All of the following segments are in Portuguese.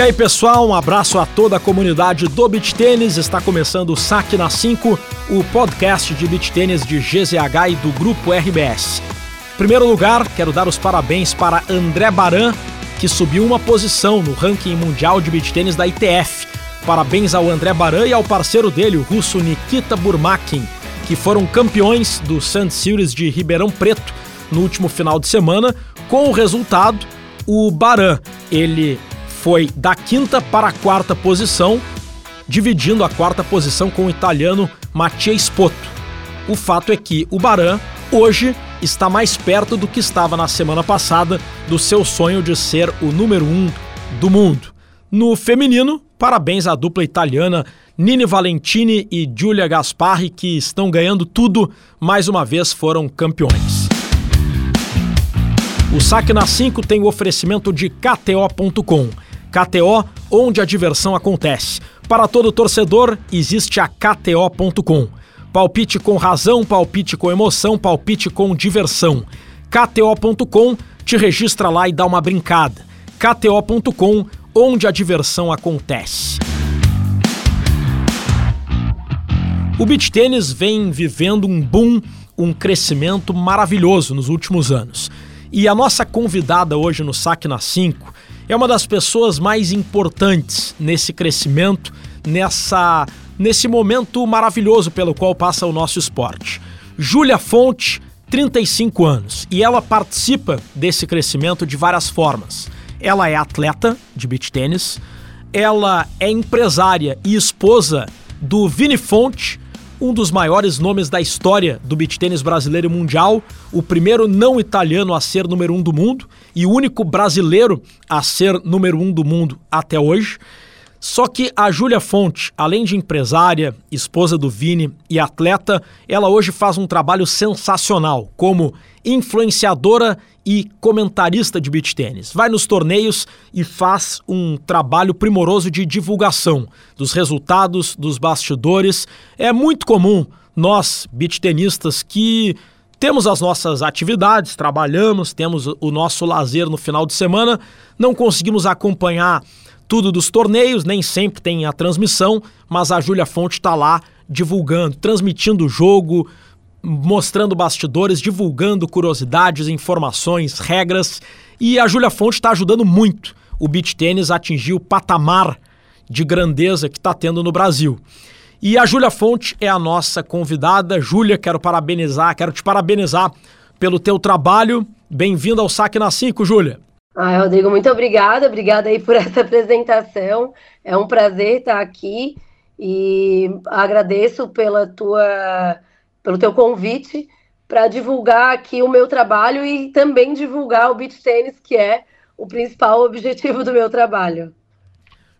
E aí, pessoal, um abraço a toda a comunidade do Beach Tênis. Está começando o Saque na 5, o podcast de beach tênis de GZH e do grupo RBS. Em primeiro lugar, quero dar os parabéns para André Baran, que subiu uma posição no ranking mundial de beach tênis da ITF. Parabéns ao André Baran e ao parceiro dele, o russo Nikita Burmakin, que foram campeões do Sand Series de Ribeirão Preto no último final de semana. Com o resultado, o Baran, ele foi da quinta para a quarta posição, dividindo a quarta posição com o italiano Mattia Spoto. O fato é que o Baran hoje está mais perto do que estava na semana passada do seu sonho de ser o número um do mundo. No feminino, parabéns à dupla italiana Nini Valentini e Giulia Gasparri, que estão ganhando tudo, mais uma vez foram campeões. O Saque na 5 tem o oferecimento de KTO.com. KTO, onde a diversão acontece. Para todo torcedor, existe a KTO.com. Palpite com razão, palpite com emoção, palpite com diversão. KTO.com te registra lá e dá uma brincada. KTO.com, onde a diversão acontece. O beach tênis vem vivendo um boom, um crescimento maravilhoso nos últimos anos. E a nossa convidada hoje no Saque na 5 é uma das pessoas mais importantes nesse crescimento, nessa nesse momento maravilhoso pelo qual passa o nosso esporte. Júlia Fonte, 35 anos, e ela participa desse crescimento de várias formas. Ela é atleta de beach tênis, ela é empresária e esposa do Vini Fonte, um dos maiores nomes da história do beach tênis brasileiro e mundial, o primeiro não italiano a ser número um do mundo e o único brasileiro a ser número um do mundo até hoje. Só que a Júlia Fonte, além de empresária, esposa do Vini e atleta, ela hoje faz um trabalho sensacional como influenciadora e comentarista de beach tênis. Vai nos torneios e faz um trabalho primoroso de divulgação dos resultados, dos bastidores. É muito comum nós, beach tenistas, que temos as nossas atividades, trabalhamos, temos o nosso lazer no final de semana, não conseguimos acompanhar tudo dos torneios, nem sempre tem a transmissão, mas a Júlia Fonte está lá divulgando, transmitindo o jogo, mostrando bastidores, divulgando curiosidades, informações, regras. E a Júlia Fonte está ajudando muito o beach tênis a atingir o patamar de grandeza que está tendo no Brasil. E a Júlia Fonte é a nossa convidada. Júlia, quero parabenizar, quero te parabenizar pelo teu trabalho. Bem-vinda ao Saque na 5, Júlia. Ah, Rodrigo, muito obrigada, obrigada aí por essa apresentação. É um prazer estar aqui e agradeço pela tua, pelo teu convite para divulgar aqui o meu trabalho e também divulgar o beach tênis, que é o principal objetivo do meu trabalho.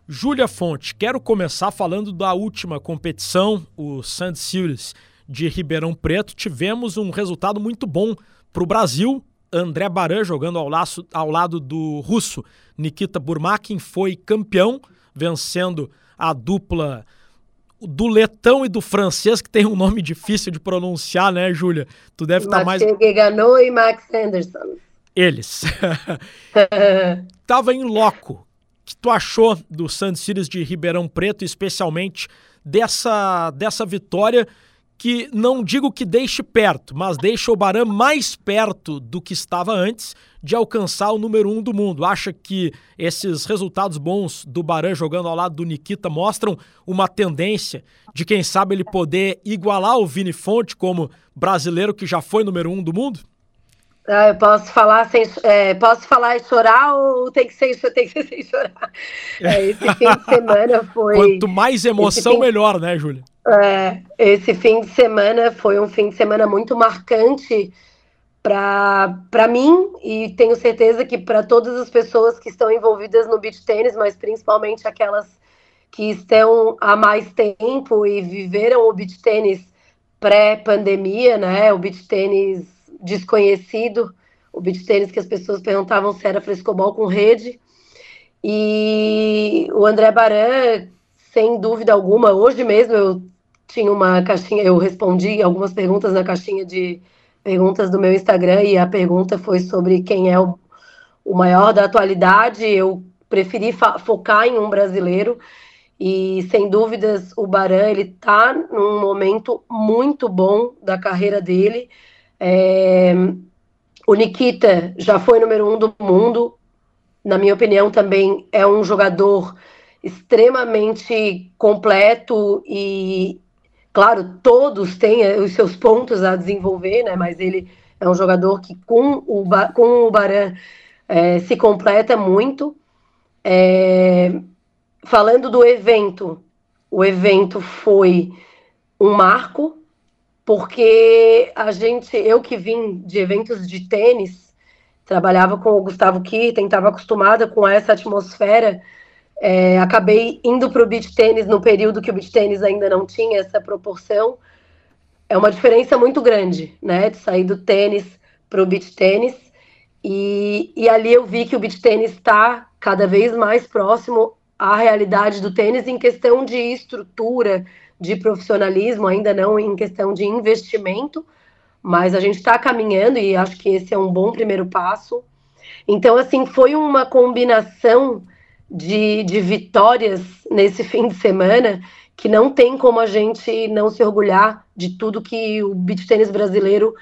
Júlia Fonte, quero começar falando da última competição, o Sand Series de Ribeirão Preto. Tivemos um resultado muito bom para o Brasil, André Baran jogando ao, laço, ao lado do russo Nikita Burmakin foi campeão, vencendo a dupla do letão e do francês, que tem um nome difícil de pronunciar, né, Júlia? Tu deve estar tá mais. Gagano e Max Anderson. Eles. Tava em loco. O que tu achou do Sand Series de Ribeirão Preto, especialmente dessa, dessa vitória? Que não digo que deixe perto, mas deixa o Baran mais perto do que estava antes de alcançar o número um do mundo. Acha que esses resultados bons do Baran jogando ao lado do Nikita mostram uma tendência de, quem sabe, ele poder igualar o Vini Fonte como brasileiro que já foi número um do mundo? Ah, eu posso falar sem é, posso falar e chorar ou tem que ser tem que ser sem chorar? É, esse fim de semana foi. Quanto mais emoção, fim... melhor, né, Júlia? É, esse fim de semana foi um fim de semana muito marcante para mim e tenho certeza que para todas as pessoas que estão envolvidas no beach tênis, mas principalmente aquelas que estão há mais tempo e viveram o beach tênis pré-pandemia, né? O beach tênis desconhecido, o beach tênis que as pessoas perguntavam se era frescobol com rede. E o André Baran, sem dúvida alguma, hoje mesmo eu tinha uma caixinha, eu respondi algumas perguntas na caixinha de perguntas do meu Instagram e a pergunta foi sobre quem é o, o maior da atualidade. Eu preferi focar em um brasileiro. E sem dúvidas o Baran ele está num momento muito bom da carreira dele. É... O Nikita já foi número um do mundo. Na minha opinião, também é um jogador extremamente completo e, claro, todos têm os seus pontos a desenvolver, né? Mas ele é um jogador que com o, com o Baran é, se completa muito. É, falando do evento, o evento foi um marco, porque a gente, eu que vim de eventos de tênis, trabalhava com o Gustavo Kirten, estava acostumada com essa atmosfera, é, acabei indo para o beach tênis no período que o beach tênis ainda não tinha essa proporção. É uma diferença muito grande, né, de sair do tênis para o beach tênis. E, e ali eu vi que o beach tênis está cada vez mais próximo a realidade do tênis em questão de estrutura, de profissionalismo, ainda não em questão de investimento, mas a gente está caminhando e acho que esse é um bom primeiro passo. Então, assim, foi uma combinação de, de vitórias nesse fim de semana que não tem como a gente não se orgulhar de tudo que o beach tênis brasileiro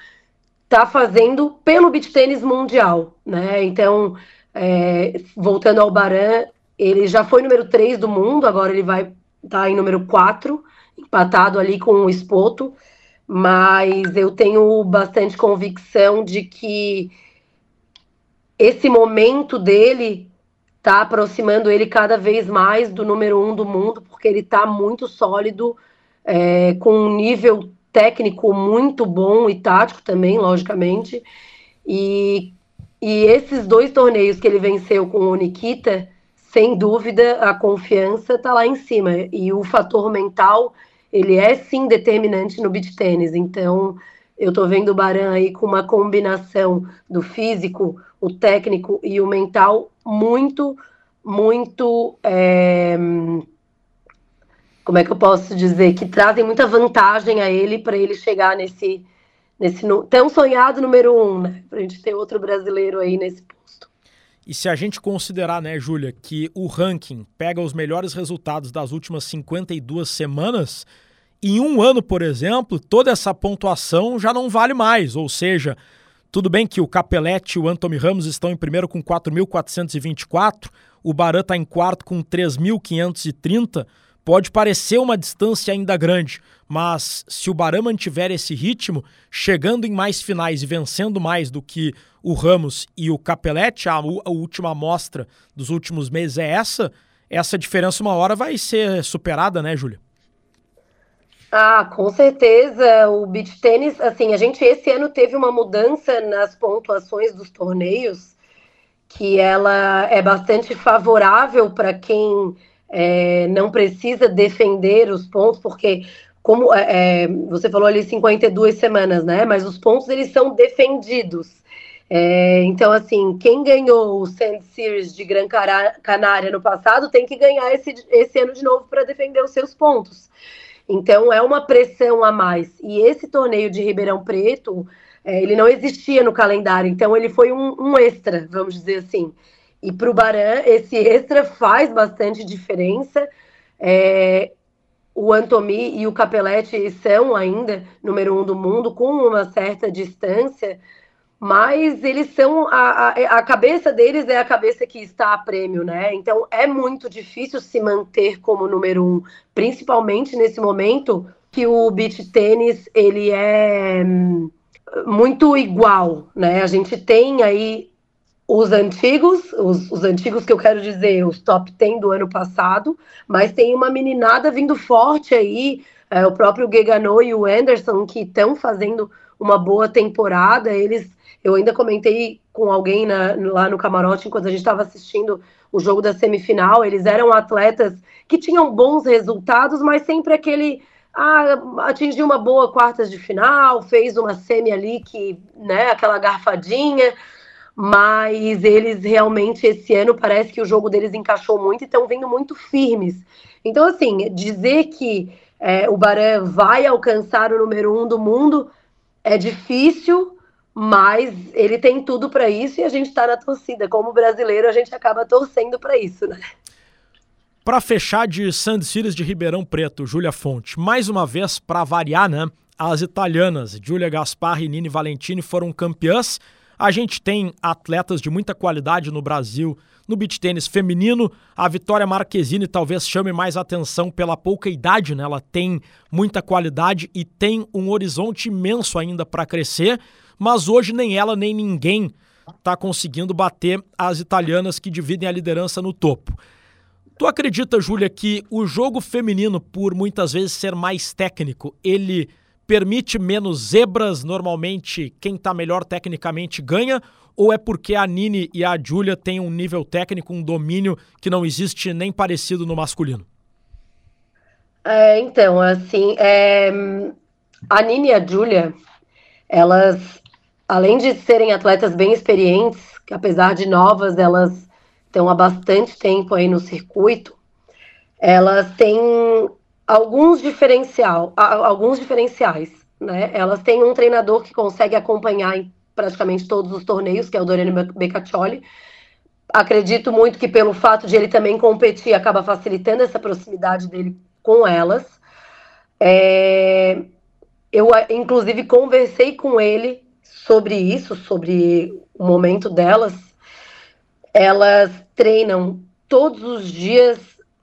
está fazendo pelo beach tênis mundial, né? Então, é, voltando ao Baran, ele já foi número 3 do mundo, agora ele vai estar tá em número 4, empatado ali com o Espoto. Mas eu tenho bastante convicção de que esse momento dele está aproximando ele cada vez mais do número um do mundo, porque ele está muito sólido, é, com um nível técnico muito bom e tático também, logicamente. E, e esses dois torneios que ele venceu com o Nikita sem dúvida, a confiança está lá em cima. E o fator mental, ele é sim determinante no beach tênis. Então, eu estou vendo o Baran aí com uma combinação do físico, o técnico e o mental muito, muito. É... Como é que eu posso dizer? Que trazem muita vantagem a ele para ele chegar nesse, nesse tão sonhado número um, né? Para a gente ter outro brasileiro aí nesse e se a gente considerar, né, Júlia, que o ranking pega os melhores resultados das últimas 52 semanas, em um ano, por exemplo, toda essa pontuação já não vale mais. Ou seja, tudo bem que o Capelete e o Anthony Ramos estão em primeiro com 4.424, o Baran está em quarto com 3.530 Pode parecer uma distância ainda grande, mas se o Barã mantiver esse ritmo, chegando em mais finais e vencendo mais do que o Ramos e o Capelete, a, a última amostra dos últimos meses é essa, essa diferença uma hora vai ser superada, né, Júlia? Ah, com certeza. O beach tênis, assim, a gente esse ano teve uma mudança nas pontuações dos torneios, que ela é bastante favorável para quem é, não precisa defender os pontos, porque como é, é você falou ali 52 semanas, né? Mas os pontos eles são defendidos. É, então, assim, quem ganhou o Sand Series de Gran Canária no passado tem que ganhar esse, esse ano de novo para defender os seus pontos. Então, é uma pressão a mais. E esse torneio de Ribeirão Preto, é, ele não existia no calendário, então ele foi um, um extra, vamos dizer assim. E para o Baran, esse extra faz bastante diferença. É, o Antomi e o Capelete são ainda número um do mundo, com uma certa distância, mas eles são. A, a, a, cabeça deles é a cabeça que está a prêmio, né? Então é muito difícil se manter como número um, principalmente nesse momento que o beach tênis ele é hum, muito igual, né? A gente tem aí os antigos, os, os, antigos que eu quero dizer, os top 10 do ano passado, mas tem uma meninada vindo forte aí, é, o próprio Gegano e o Anderson, que estão fazendo uma boa temporada. Eles, eu ainda comentei com alguém na, lá no camarote enquanto a gente estava assistindo o jogo da semifinal. Eles eram atletas que tinham bons resultados, mas sempre aquele ah, atingiu uma boa quartas de final, fez uma semi ali que, né, aquela garfadinha, mas eles realmente esse ano parece que o jogo deles encaixou muito e estão vindo muito firmes. Então, assim, dizer que é, o Baran vai alcançar o número um do mundo é difícil, mas ele tem tudo para isso e a gente está na torcida. Como brasileiro, a gente acaba torcendo para isso, né? Para fechar de Sandy Cities de Ribeirão Preto, Júlia Fonte, mais uma vez para variar, né? As italianas Giulia Gaspar e Nini Valentini foram campeãs. A gente tem atletas de muita qualidade no Brasil no beach tênis feminino. A Vitória Marquezine talvez chame mais atenção pela pouca idade, né? Ela tem muita qualidade e tem um horizonte imenso ainda para crescer mas hoje nem ela nem ninguém está conseguindo bater as italianas que dividem a liderança no topo. Tu acredita, Júlia, que o jogo feminino, por muitas vezes ser mais técnico, ele permite menos zebras? Normalmente, quem está melhor tecnicamente ganha? Ou é porque a Nini e a Júlia têm um nível técnico, um domínio que não existe nem parecido no masculino? É, então, assim, é, a Nini e a Júlia, elas além de serem atletas bem experientes, apesar de novas, elas estão há bastante tempo aí no circuito, elas têm alguns diferencial, alguns diferenciais, né? Elas têm um treinador que consegue acompanhar em praticamente todos os torneios, que é o Doriano Beccaccioli. Acredito muito que pelo fato de ele também competir, acaba facilitando essa proximidade dele com elas. É... Eu, inclusive, conversei com ele sobre isso, sobre o momento delas, elas treinam todos os dias,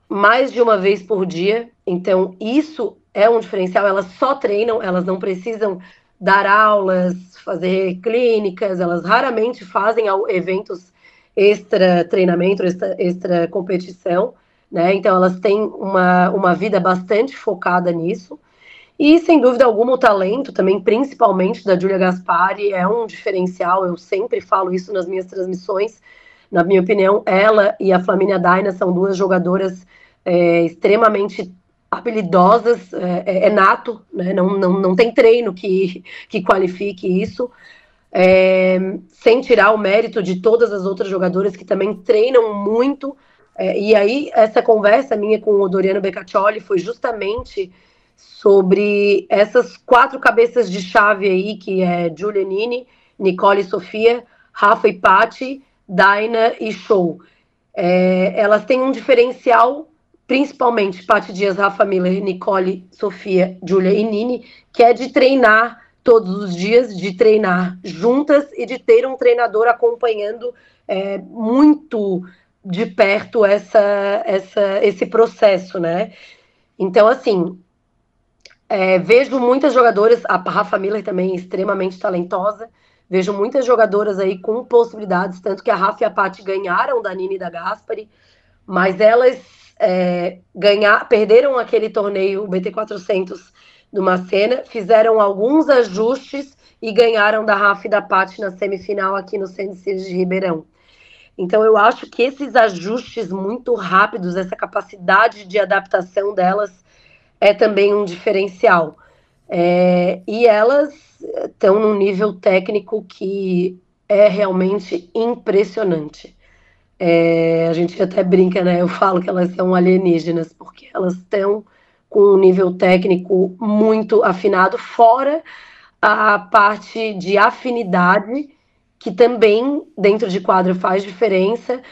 mais de uma vez por dia. Então, isso é um diferencial. Elas só treinam, elas não precisam dar aulas, fazer clínicas, elas raramente fazem eventos extra treinamento, extra, extra competição, né? Então, elas têm uma, uma vida bastante focada nisso. E, sem dúvida alguma, o talento também, principalmente da Julia Gaspari, é um diferencial. Eu sempre falo isso nas minhas transmissões. Na minha opinião, ela e a Flaminia Daina são duas jogadoras é, extremamente habilidosas, é, é, é, nato, né? não, não, não tem treino que, que qualifique isso. É, sem tirar o mérito de todas as outras jogadoras que também treinam muito. É, e aí, essa conversa minha com o Doriano Beccaccioli foi justamente sobre essas quatro cabeças de chave aí, que é Giulianini, Nicole e Sofia, Rafa e Patti, Daina e Show. É, elas têm um diferencial, principalmente Patti Dias, Rafa Miller, Nicole, Sofia, Julia e Nini, que é de treinar todos os dias, de treinar juntas e de ter um treinador acompanhando é, muito de perto essa, essa, esse processo, né? Então, assim, é, vejo muitas jogadoras, a Rafa Miller também é extremamente talentosa. Vejo muitas jogadoras aí com possibilidades, tanto que a Rafa e a Paty ganharam da Nini e da Gaspari, mas elas é, ganhar, perderam aquele torneio, o BT400 do Macena, fizeram alguns ajustes e ganharam da Rafa e da Paty na semifinal aqui no Centro de Ribeirão. Então eu acho que esses ajustes muito rápidos, essa capacidade de adaptação delas é também um diferencial. É, e elas estão num nível técnico que é realmente impressionante. É, a gente até brinca, né? Eu falo que elas são alienígenas, porque elas estão com um nível técnico muito afinado, fora a parte de afinidade, que também dentro de quadro faz diferença.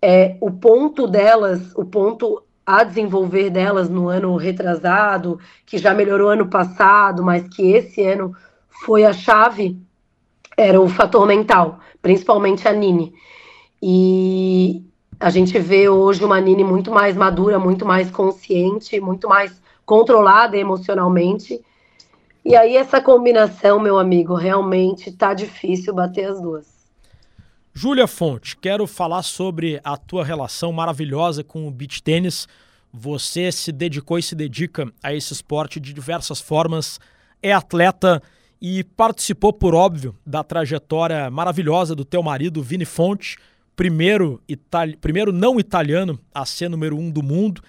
É, o ponto delas, o ponto a desenvolver delas no ano retrasado, que já melhorou ano passado, mas que esse ano foi a chave, era o fator mental, principalmente a Nini. E a gente vê hoje uma Nini muito mais madura, muito mais consciente, muito mais controlada emocionalmente. E aí essa combinação, meu amigo, realmente tá difícil bater as duas. Júlia Fonte, quero falar sobre a tua relação maravilhosa com o beach tênis. Você se dedicou e se dedica a esse esporte de diversas formas, é atleta e participou, por óbvio, da trajetória maravilhosa do teu marido, Vini Fonte, primeiro, itali primeiro não italiano a ser número um do mundo.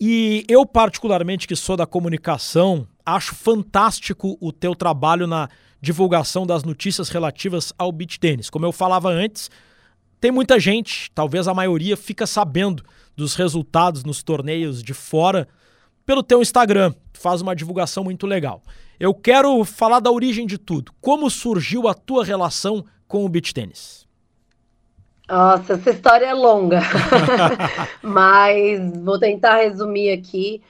E eu, particularmente, que sou da comunicação, acho fantástico o teu trabalho na divulgação das notícias relativas ao beach tênis. Como eu falava antes, tem muita gente, talvez a maioria, fica sabendo dos resultados nos torneios de fora pelo teu Instagram, faz uma divulgação muito legal. Eu quero falar da origem de tudo. Como surgiu a tua relação com o beach tênis? Nossa, essa história é longa, mas vou tentar resumir aqui.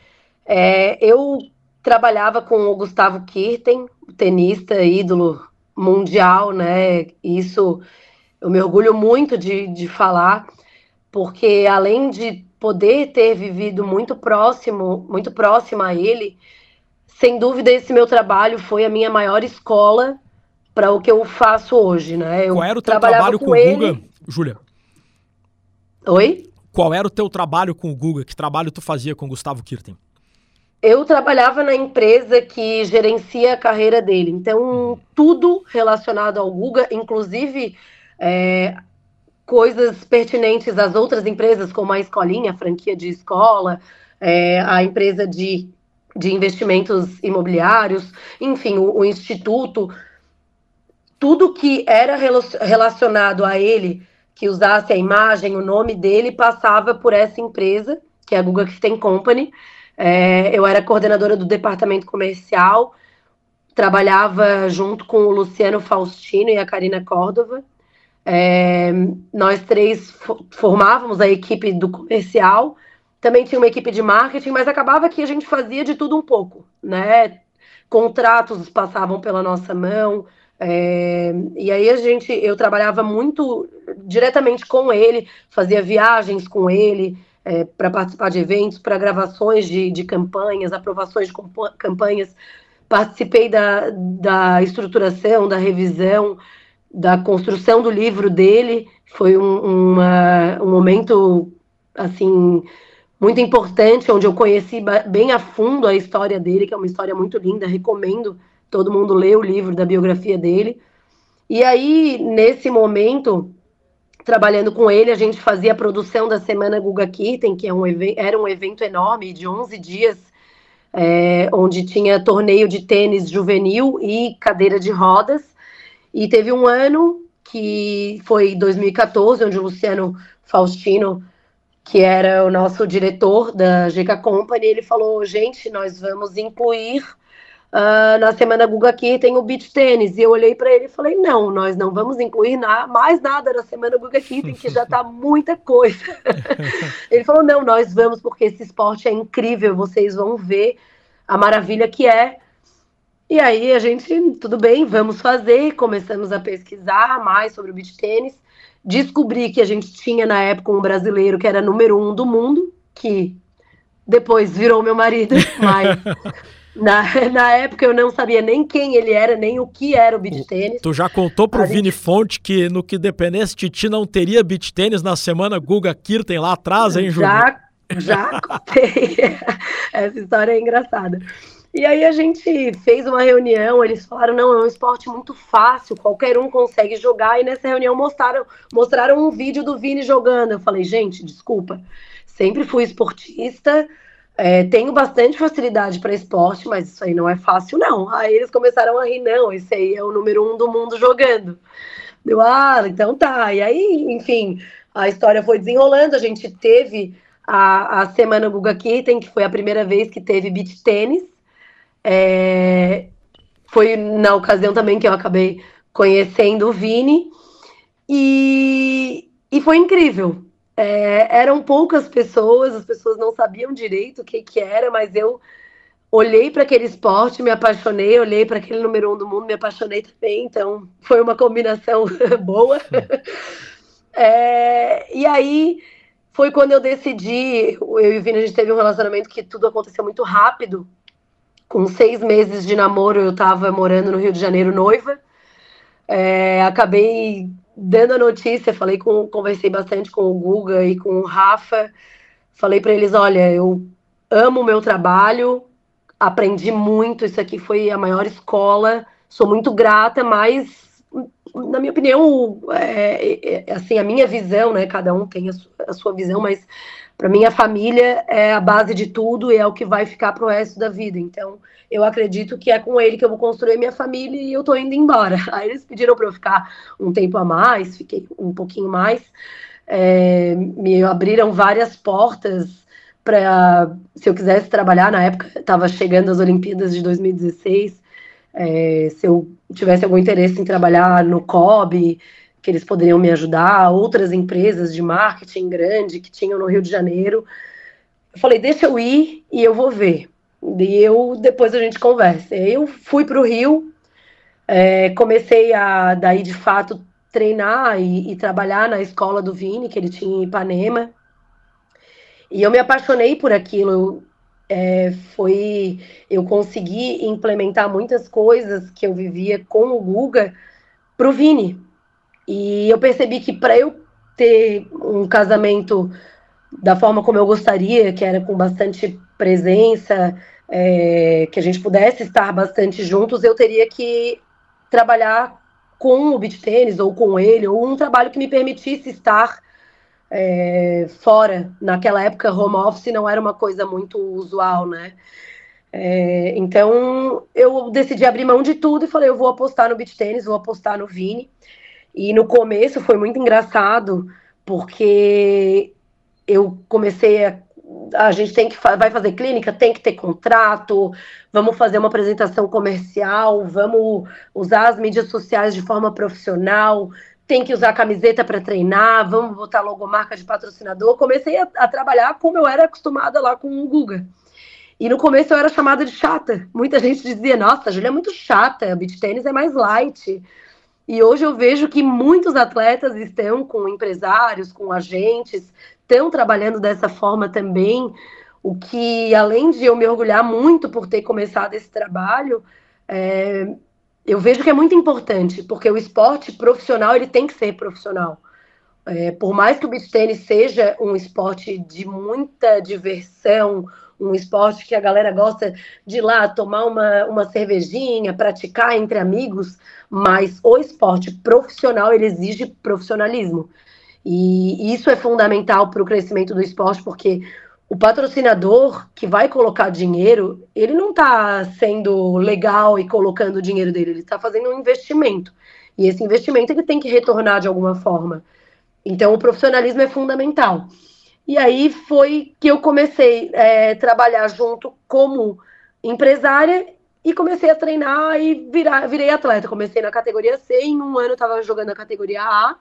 É, eu trabalhava com o Gustavo Kirten, tenista, ídolo mundial, né? Isso eu me orgulho muito de, de falar, porque além de poder ter vivido muito próximo, muito próximo a ele, sem dúvida esse meu trabalho foi a minha maior escola para o que eu faço hoje, né? Eu Qual era o teu trabalho com, com o Guga, Júlia? Oi? Qual era o teu trabalho com o Guga? Que trabalho tu fazia com o Gustavo Kirten? Eu trabalhava na empresa que gerencia a carreira dele, então tudo relacionado ao Guga, inclusive é, coisas pertinentes às outras empresas, como a escolinha, a franquia de escola, é, a empresa de, de investimentos imobiliários, enfim, o, o instituto, tudo que era relacionado a ele, que usasse a imagem, o nome dele, passava por essa empresa, que é a Google Tem Company, é, eu era coordenadora do departamento comercial, trabalhava junto com o Luciano Faustino e a Karina Córdova. É, nós três formávamos a equipe do comercial, também tinha uma equipe de marketing, mas acabava que a gente fazia de tudo um pouco, né? Contratos passavam pela nossa mão, é, e aí a gente, eu trabalhava muito diretamente com ele, fazia viagens com ele, é, para participar de eventos, para gravações de, de campanhas, aprovações de campanhas. Participei da, da estruturação, da revisão, da construção do livro dele. Foi um, uma, um momento, assim, muito importante, onde eu conheci bem a fundo a história dele, que é uma história muito linda. Recomendo todo mundo ler o livro da biografia dele. E aí, nesse momento, trabalhando com ele, a gente fazia a produção da Semana Guga Kirten, que é um era um evento enorme de 11 dias, é, onde tinha torneio de tênis juvenil e cadeira de rodas. E teve um ano que foi 2014, onde o Luciano Faustino, que era o nosso diretor da GK Company, ele falou: gente, nós vamos incluir Uh, na semana Guga aqui tem o beach tênis. E eu olhei para ele e falei: não, nós não vamos incluir na, mais nada na semana Guga aqui, tem que já tá muita coisa. ele falou: não, nós vamos porque esse esporte é incrível, vocês vão ver a maravilha que é. E aí a gente, tudo bem, vamos fazer. Começamos a pesquisar mais sobre o beach tênis. Descobri que a gente tinha na época um brasileiro que era número um do mundo, que depois virou meu marido, mas na, na época eu não sabia nem quem ele era, nem o que era o beach tênis. Tu já contou pro a Vini gente... Fonte que no que dependesse de ti não teria beach tênis na semana Guga Kirten lá atrás, hein, Júlio? Já, já contei. Essa história é engraçada. E aí a gente fez uma reunião, eles falaram, não, é um esporte muito fácil, qualquer um consegue jogar, e nessa reunião mostraram, mostraram um vídeo do Vini jogando. Eu falei, gente, desculpa, sempre fui esportista, é, tenho bastante facilidade para esporte, mas isso aí não é fácil, não. Aí eles começaram a rir, não, esse aí é o número um do mundo jogando. Deu, ah, então tá. E aí, enfim, a história foi desenrolando, a gente teve a, a Semana Guga Kitten, que foi a primeira vez que teve beach tênis. É, foi na ocasião também que eu acabei conhecendo o Vini. E, e foi incrível, é, eram poucas pessoas, as pessoas não sabiam direito o que, que era, mas eu olhei para aquele esporte, me apaixonei, olhei para aquele número um do mundo, me apaixonei também, então foi uma combinação boa. É, e aí foi quando eu decidi, eu e o Vini, a gente teve um relacionamento que tudo aconteceu muito rápido. Com seis meses de namoro, eu estava morando no Rio de Janeiro noiva. É, acabei dando a notícia, falei com, conversei bastante com o Guga e com o Rafa. Falei para eles, olha, eu amo o meu trabalho, aprendi muito, isso aqui foi a maior escola, sou muito grata, mas na minha opinião, é, é, assim, a minha visão, né? Cada um tem a sua, a sua visão, mas para mim a família é a base de tudo e é o que vai ficar pro resto da vida. Então, eu acredito que é com ele que eu vou construir minha família e eu tô indo embora. Aí eles pediram para eu ficar um tempo a mais, fiquei um pouquinho mais. É, me abriram várias portas para se eu quisesse trabalhar na época, estava chegando as Olimpíadas de 2016, é, se eu tivesse algum interesse em trabalhar no COB, que eles poderiam me ajudar, outras empresas de marketing grande que tinham no Rio de Janeiro. Eu falei, deixa eu ir e eu vou ver. E eu depois a gente conversa. Eu fui para o Rio, é, comecei a daí de fato treinar e, e, trabalhar na escola do Vini, que ele tinha em Ipanema. E eu me apaixonei por aquilo. É, foi eu consegui implementar muitas coisas que eu vivia com o Guga para o Vini. E eu percebi que para eu ter um casamento da forma como eu gostaria, que era com bastante presença, é, que a gente pudesse estar bastante juntos, eu teria que trabalhar com o beat tênis ou com ele, ou um trabalho que me permitisse estar é, fora. Naquela época, home office não era uma coisa muito usual, né? É, então eu decidi abrir mão de tudo e falei: eu vou apostar no beat tênis, vou apostar no Vini. E no começo foi muito engraçado, porque eu comecei a. A gente tem que vai fazer clínica, tem que ter contrato, vamos fazer uma apresentação comercial, vamos usar as mídias sociais de forma profissional, tem que usar camiseta para treinar, vamos botar logomarca de patrocinador. Comecei a, a, trabalhar como eu era acostumada lá com o Guga. E no começo eu era chamada de chata. Muita gente dizia: Nossa, a Julia é muito chata, beach tênis é mais light. E hoje eu vejo que muitos atletas estão com empresários, com agentes, estão trabalhando dessa forma também. O que, além de eu me orgulhar muito por ter começado esse trabalho, é, eu vejo que é muito importante, porque o esporte profissional ele tem que ser profissional. É, por mais que o beach tênis seja um esporte de muita diversão, um esporte que a galera gosta de ir lá tomar uma, uma cervejinha, praticar entre amigos, mas o esporte profissional ele exige profissionalismo. E isso é fundamental para o crescimento do esporte, porque o patrocinador que vai colocar dinheiro, ele não está sendo legal e colocando o dinheiro dele, ele está fazendo um investimento. E esse investimento ele tem que retornar de alguma forma. Então, o profissionalismo é fundamental. E aí foi que eu comecei a é, trabalhar junto como empresária e comecei a treinar e virar, virei atleta. Comecei na categoria C, em um ano estava jogando na categoria A.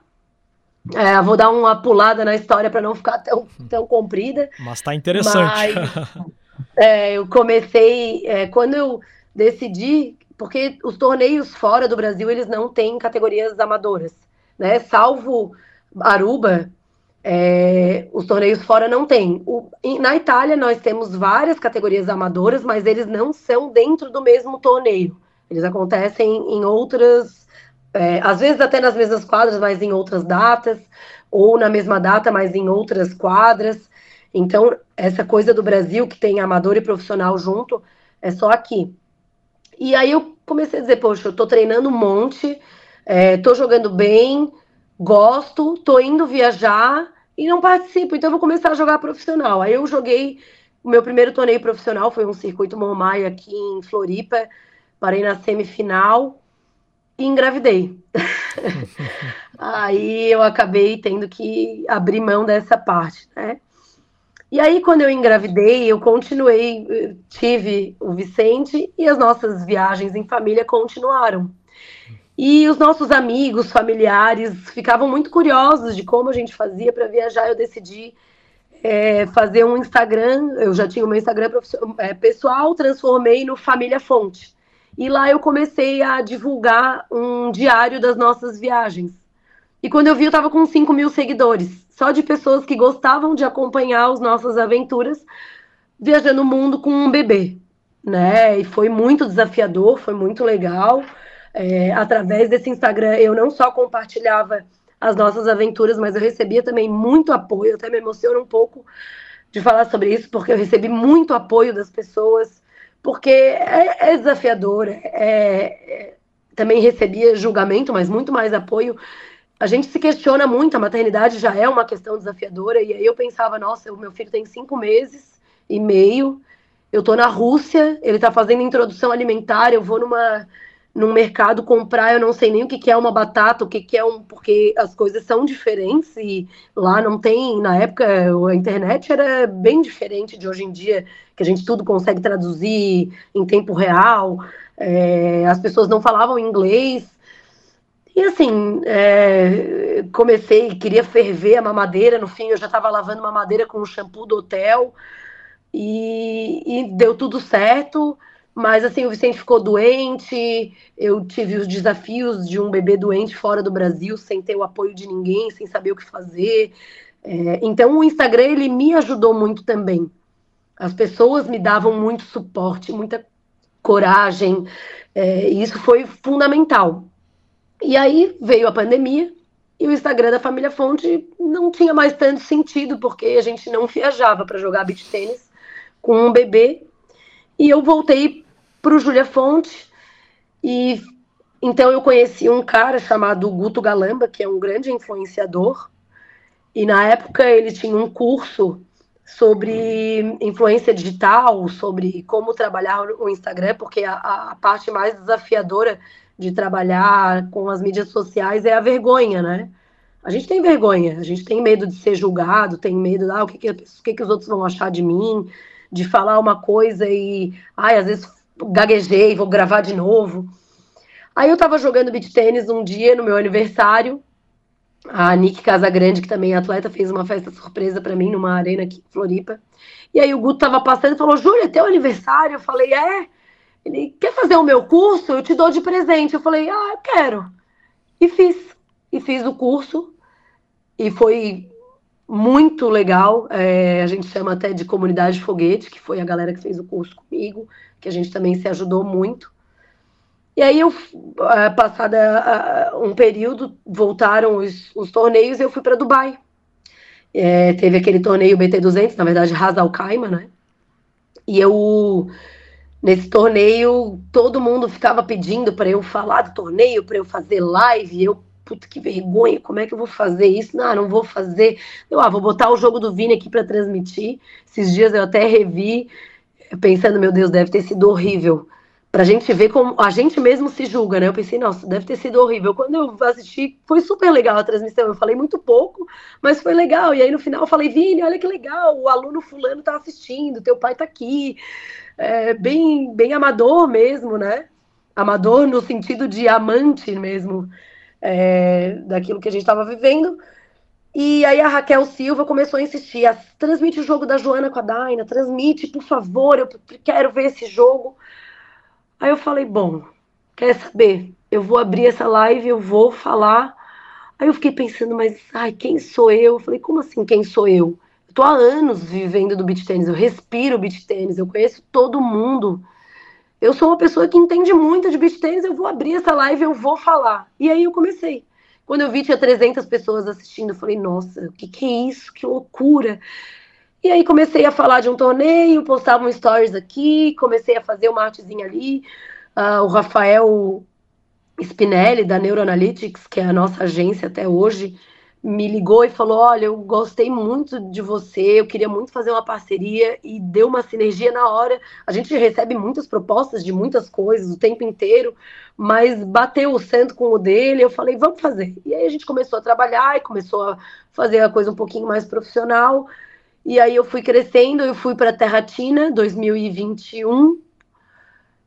É, vou dar uma pulada na história para não ficar tão, tão comprida. Mas tá interessante. Mas, é, eu comecei é, quando eu decidi, porque os torneios fora do Brasil eles não têm categorias amadoras, né? Salvo Aruba, é, os torneios fora não tem. O, na Itália, nós temos várias categorias amadoras, mas eles não são dentro do mesmo torneio. Eles acontecem em outras, é, às vezes até nas mesmas quadras, mas em outras datas, ou na mesma data, mas em outras quadras. Então, essa coisa do Brasil, que tem amador e profissional junto, é só aqui. E aí eu comecei a dizer, poxa, eu tô treinando um monte, é, tô jogando bem, gosto, tô indo viajar e não participo, então eu vou começar a jogar profissional. Aí eu joguei, o meu primeiro torneio profissional foi um circuito Mormaio aqui em Floripa, parei na semifinal e engravidei. aí eu acabei tendo que abrir mão dessa parte, né? E aí, quando eu engravidei, eu continuei, tive o Vicente e as nossas viagens em família continuaram. E os nossos amigos, familiares ficavam muito curiosos de como a gente fazia para viajar. Eu decidi é, fazer um Instagram. Eu já tinha o meu Instagram é, pessoal, transformei no Família Fonte. E lá eu comecei a divulgar um diário das nossas viagens. E quando eu vi, eu estava com 5 mil seguidores, só de pessoas que gostavam de acompanhar as nossas aventuras viajando o mundo com um bebê. Né? E foi muito desafiador, foi muito legal. É, através desse Instagram, eu não só compartilhava as nossas aventuras, mas eu recebia também muito apoio. Eu até me emociono um pouco de falar sobre isso, porque eu recebi muito apoio das pessoas, porque é, é desafiador. É, é, também recebia julgamento, mas muito mais apoio. A gente se questiona muito, a maternidade já é uma questão desafiadora, e aí eu pensava, nossa, o meu filho tem cinco meses e meio, eu tô na Rússia, ele tá fazendo introdução alimentar, eu vou numa num mercado comprar, eu não sei nem o que, que é uma batata, o que, que é um. Porque as coisas são diferentes e lá não tem. Na época, a internet era bem diferente de hoje em dia, que a gente tudo consegue traduzir em tempo real. É, as pessoas não falavam inglês. E assim, é, comecei, queria ferver a mamadeira, no fim eu já estava lavando mamadeira com o shampoo do hotel e, e deu tudo certo. Mas assim, o Vicente ficou doente, eu tive os desafios de um bebê doente fora do Brasil, sem ter o apoio de ninguém, sem saber o que fazer. É, então o Instagram ele me ajudou muito também. As pessoas me davam muito suporte, muita coragem, é, e isso foi fundamental. E aí veio a pandemia e o Instagram da família Fonte não tinha mais tanto sentido, porque a gente não viajava para jogar beach tênis com um bebê. E eu voltei para o Júlia Fonte. E então eu conheci um cara chamado Guto Galamba, que é um grande influenciador. E na época ele tinha um curso sobre influência digital, sobre como trabalhar o Instagram, porque a, a parte mais desafiadora de trabalhar com as mídias sociais é a vergonha, né? A gente tem vergonha, a gente tem medo de ser julgado, tem medo, ah, o que, que, o que, que os outros vão achar de mim, de falar uma coisa e, ai, às vezes gaguejei, vou gravar de novo. Aí eu tava jogando beat tênis um dia no meu aniversário. A Nick Casagrande, que também é atleta, fez uma festa surpresa para mim numa arena aqui em Floripa. E aí o Guto tava passando e falou: Júlia, é teu aniversário? Eu falei: É. Ele quer fazer o meu curso? Eu te dou de presente. Eu falei: Ah, eu quero. E fiz. E fiz o curso. E foi muito legal. É, a gente chama até de comunidade foguete, que foi a galera que fez o curso comigo que a gente também se ajudou muito. E aí, eu, é, passada um período, voltaram os, os torneios e eu fui para Dubai. É, teve aquele torneio BT200, na verdade, Ras Al Khaimah, né? E eu, nesse torneio, todo mundo ficava pedindo para eu falar do torneio, para eu fazer live. E eu, puta que vergonha, como é que eu vou fazer isso? Não, não vou fazer. Eu, ah, vou botar o jogo do Vini aqui para transmitir. Esses dias eu até revi pensando, meu Deus, deve ter sido horrível. Pra gente ver como a gente mesmo se julga, né? Eu pensei, nossa, deve ter sido horrível. Quando eu assisti, foi super legal a transmissão. Eu falei muito pouco, mas foi legal. E aí no final eu falei, Vini, olha que legal, o aluno fulano tá assistindo, teu pai tá aqui. É, bem, bem amador mesmo, né? Amador no sentido de amante mesmo é, daquilo que a gente estava vivendo. E aí a Raquel Silva começou a insistir, a, transmite o jogo da Joana com a Daina, transmite, por favor, eu quero ver esse jogo. Aí eu falei, bom, quer saber? Eu vou abrir essa live, eu vou falar. Aí eu fiquei pensando, mas ai, quem sou eu? Eu falei, como assim quem sou eu? Eu tô há anos vivendo do beach tênis, eu respiro beach tênis, eu conheço todo mundo. Eu sou uma pessoa que entende muito de beach tênis, eu vou abrir essa live, eu vou falar. E aí eu comecei. Quando eu vi, tinha 300 pessoas assistindo. Eu falei, nossa, o que, que é isso? Que loucura! E aí comecei a falar de um torneio, postava um stories aqui, comecei a fazer uma artezinha ali. Uh, o Rafael Spinelli, da Neuroanalytics, que é a nossa agência até hoje, me ligou e falou: Olha, eu gostei muito de você, eu queria muito fazer uma parceria e deu uma sinergia na hora. A gente recebe muitas propostas de muitas coisas o tempo inteiro, mas bateu o santo com o dele. Eu falei: Vamos fazer. E aí a gente começou a trabalhar e começou a fazer a coisa um pouquinho mais profissional. E aí eu fui crescendo, eu fui para Terratina 2021.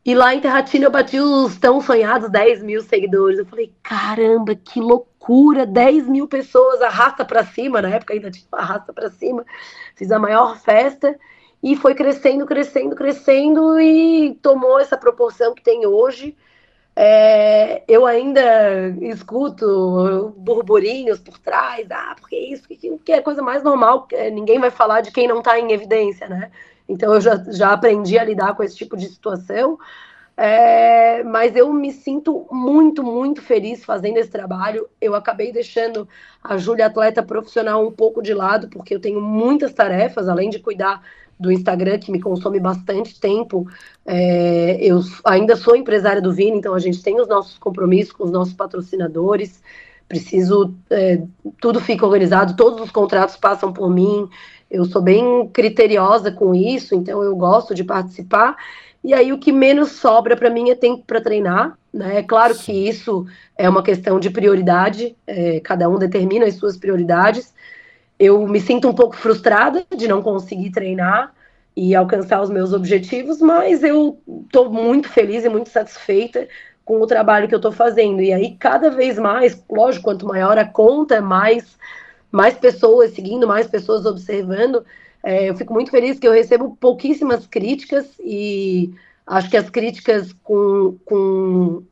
E lá em Terratina eu bati os tão sonhados 10 mil seguidores. Eu falei, caramba, que loucura! 10 mil pessoas, arrasta para cima, na época ainda tinha arrasta para cima. Fiz a maior festa e foi crescendo, crescendo, crescendo e tomou essa proporção que tem hoje. É, eu ainda escuto burburinhos por trás, ah, porque isso, porque é a coisa mais normal, ninguém vai falar de quem não está em evidência, né? Então eu já, já aprendi a lidar com esse tipo de situação. É, mas eu me sinto muito, muito feliz fazendo esse trabalho. Eu acabei deixando a Júlia atleta profissional um pouco de lado, porque eu tenho muitas tarefas, além de cuidar do Instagram, que me consome bastante tempo. É, eu ainda sou empresária do Vini, então a gente tem os nossos compromissos com os nossos patrocinadores. Preciso, é, tudo fica organizado, todos os contratos passam por mim. Eu sou bem criteriosa com isso, então eu gosto de participar. E aí o que menos sobra para mim é tempo para treinar. Né? É claro que isso é uma questão de prioridade, é, cada um determina as suas prioridades. Eu me sinto um pouco frustrada de não conseguir treinar e alcançar os meus objetivos, mas eu estou muito feliz e muito satisfeita com o trabalho que eu estou fazendo. E aí, cada vez mais, lógico, quanto maior a conta, mais, mais pessoas seguindo, mais pessoas observando, é, eu fico muito feliz que eu recebo pouquíssimas críticas e acho que as críticas com, com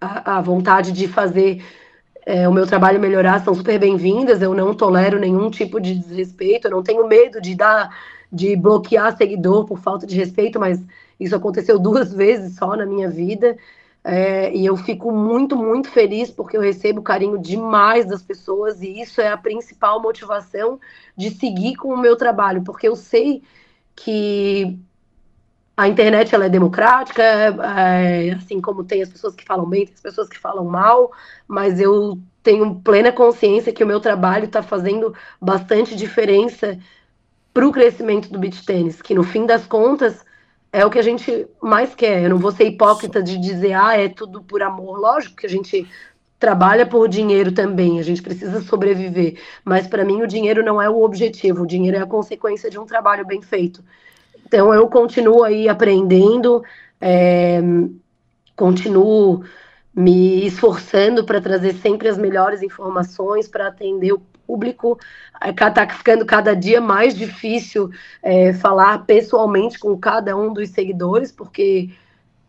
a, a vontade de fazer é, o meu trabalho melhorar são super bem-vindas. Eu não tolero nenhum tipo de desrespeito, eu não tenho medo de dar, de bloquear seguidor por falta de respeito, mas isso aconteceu duas vezes só na minha vida. É, e eu fico muito, muito feliz porque eu recebo carinho demais das pessoas e isso é a principal motivação de seguir com o meu trabalho, porque eu sei que a internet ela é democrática, é, assim como tem as pessoas que falam bem, tem as pessoas que falam mal, mas eu tenho plena consciência que o meu trabalho está fazendo bastante diferença para o crescimento do beach tênis, que no fim das contas é o que a gente mais quer. Eu não vou ser hipócrita de dizer, ah, é tudo por amor. Lógico que a gente trabalha por dinheiro também, a gente precisa sobreviver. Mas para mim o dinheiro não é o objetivo, o dinheiro é a consequência de um trabalho bem feito. Então eu continuo aí aprendendo, é, continuo me esforçando para trazer sempre as melhores informações para atender o público. Está ficando cada dia mais difícil é, falar pessoalmente com cada um dos seguidores, porque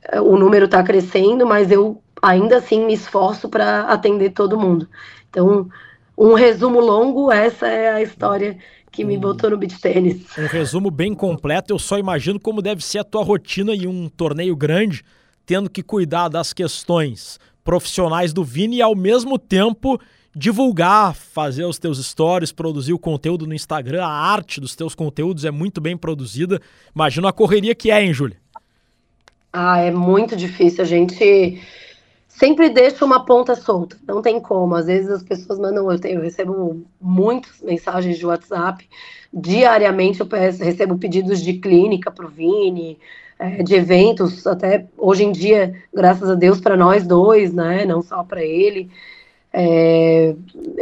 é, o número está crescendo, mas eu ainda assim me esforço para atender todo mundo. Então, um resumo longo, essa é a história que me botou no beach tênis. Um resumo bem completo, eu só imagino como deve ser a tua rotina em um torneio grande, tendo que cuidar das questões profissionais do Vini e ao mesmo tempo divulgar, fazer os teus stories, produzir o conteúdo no Instagram, a arte dos teus conteúdos é muito bem produzida. Imagina a correria que é, hein, Júlia? Ah, é muito difícil. A gente sempre deixa uma ponta solta, não tem como. Às vezes as pessoas mandam, eu, tenho, eu recebo muitas mensagens de WhatsApp, diariamente eu peço, recebo pedidos de clínica para o Vini, é, de eventos, até hoje em dia, graças a Deus, para nós dois, né? Não só para ele. É,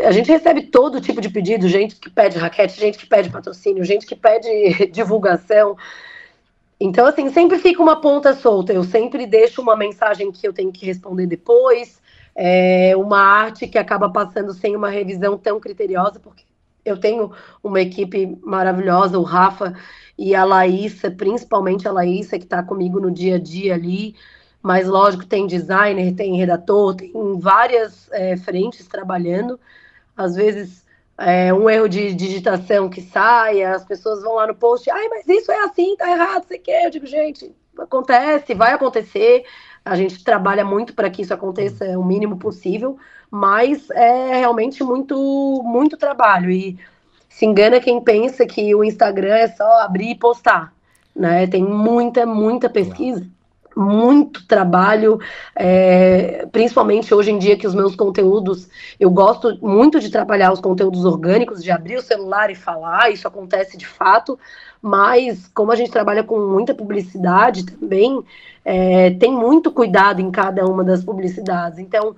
a gente recebe todo tipo de pedido, gente que pede raquete, gente que pede patrocínio, gente que pede divulgação. Então, assim, sempre fica uma ponta solta. Eu sempre deixo uma mensagem que eu tenho que responder depois, é, uma arte que acaba passando sem uma revisão tão criteriosa, porque eu tenho uma equipe maravilhosa, o Rafa e a Laísa, principalmente a Laísa, que está comigo no dia a dia ali mas lógico, tem designer, tem redator, tem várias é, frentes trabalhando. Às vezes, é, um erro de digitação que sai, as pessoas vão lá no post, ai, mas isso é assim, tá errado, você quer? Eu digo, gente, acontece, vai acontecer. A gente trabalha muito para que isso aconteça o mínimo possível, mas é realmente muito, muito trabalho. E se engana quem pensa que o Instagram é só abrir e postar. Né? Tem muita, muita pesquisa muito trabalho, é, principalmente hoje em dia que os meus conteúdos, eu gosto muito de trabalhar os conteúdos orgânicos, de abrir o celular e falar, isso acontece de fato, mas como a gente trabalha com muita publicidade também, é, tem muito cuidado em cada uma das publicidades. Então,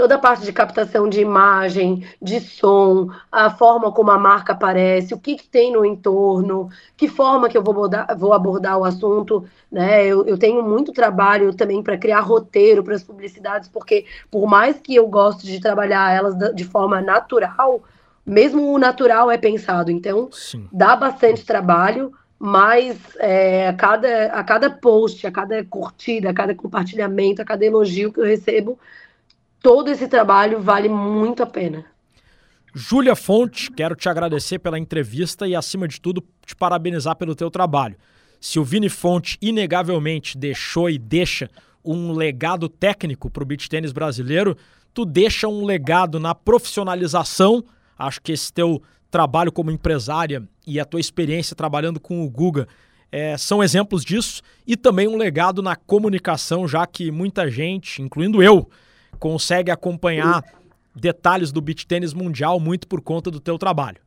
toda a parte de captação de imagem, de som, a forma como a marca aparece, o que, que tem no entorno, que forma que eu vou abordar, vou abordar o assunto, né? Eu, eu tenho muito trabalho também para criar roteiro para as publicidades, porque por mais que eu goste de trabalhar elas de forma natural, mesmo o natural é pensado, então Sim. dá bastante trabalho, mas é, a, cada, a cada post, a cada curtida, a cada compartilhamento, a cada elogio que eu recebo, todo esse trabalho vale muito a pena. Júlia Fonte, quero te agradecer pela entrevista e, acima de tudo, te parabenizar pelo teu trabalho. Se o Vini Fonte inegavelmente deixou e deixa um legado técnico para o beach tênis brasileiro, tu deixa um legado na profissionalização. Acho que esse teu trabalho como empresária e a tua experiência trabalhando com o Guga é, são exemplos disso e também um legado na comunicação, já que muita gente, incluindo eu, consegue acompanhar detalhes do beach tênis mundial muito por conta do teu trabalho.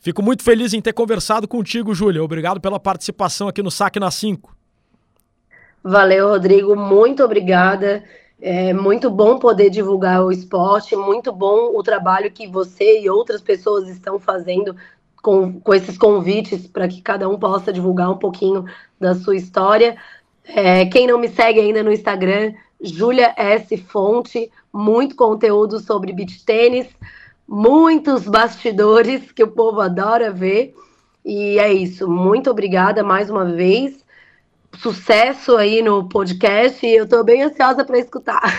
Fico muito feliz em ter conversado contigo, Júlia. Obrigado pela participação aqui no Saque na 5. Valeu, Rodrigo. Muito obrigada. É muito bom poder divulgar o esporte, muito bom o trabalho que você e outras pessoas estão fazendo com, com esses convites para que cada um possa divulgar um pouquinho da sua história. É, quem não me segue ainda no Instagram, Júlia S. Fonte, muito conteúdo sobre beach tênis, muitos bastidores que o povo adora ver. E é isso. Muito obrigada mais uma vez. Sucesso aí no podcast e eu estou bem ansiosa para escutar.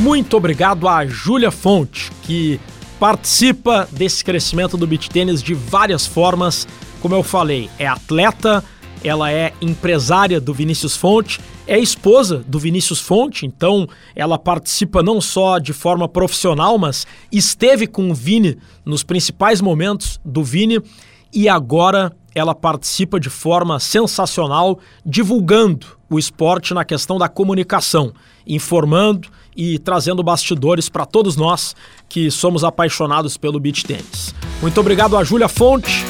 Muito obrigado a Júlia Fonte, que participa desse crescimento do beach tênis de várias formas. Como eu falei, é atleta, ela é empresária do Vinícius Fonte, é esposa do Vinícius Fonte, então ela participa não só de forma profissional, mas esteve com o Vini nos principais momentos do Vini e agora ela participa de forma sensacional, divulgando o esporte na questão da comunicação, informando e trazendo bastidores para todos nós que somos apaixonados pelo beach tênis. Muito obrigado a Júlia Fonte.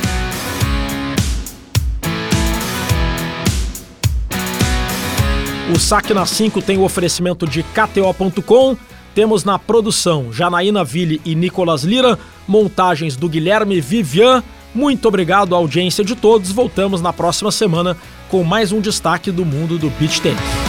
O Saque na 5 tem o oferecimento de KTO.com. Temos na produção Janaína Ville e Nicolas Lira, montagens do Guilherme Vivian. Muito obrigado à audiência de todos. Voltamos na próxima semana com mais um destaque do mundo do beach tennis.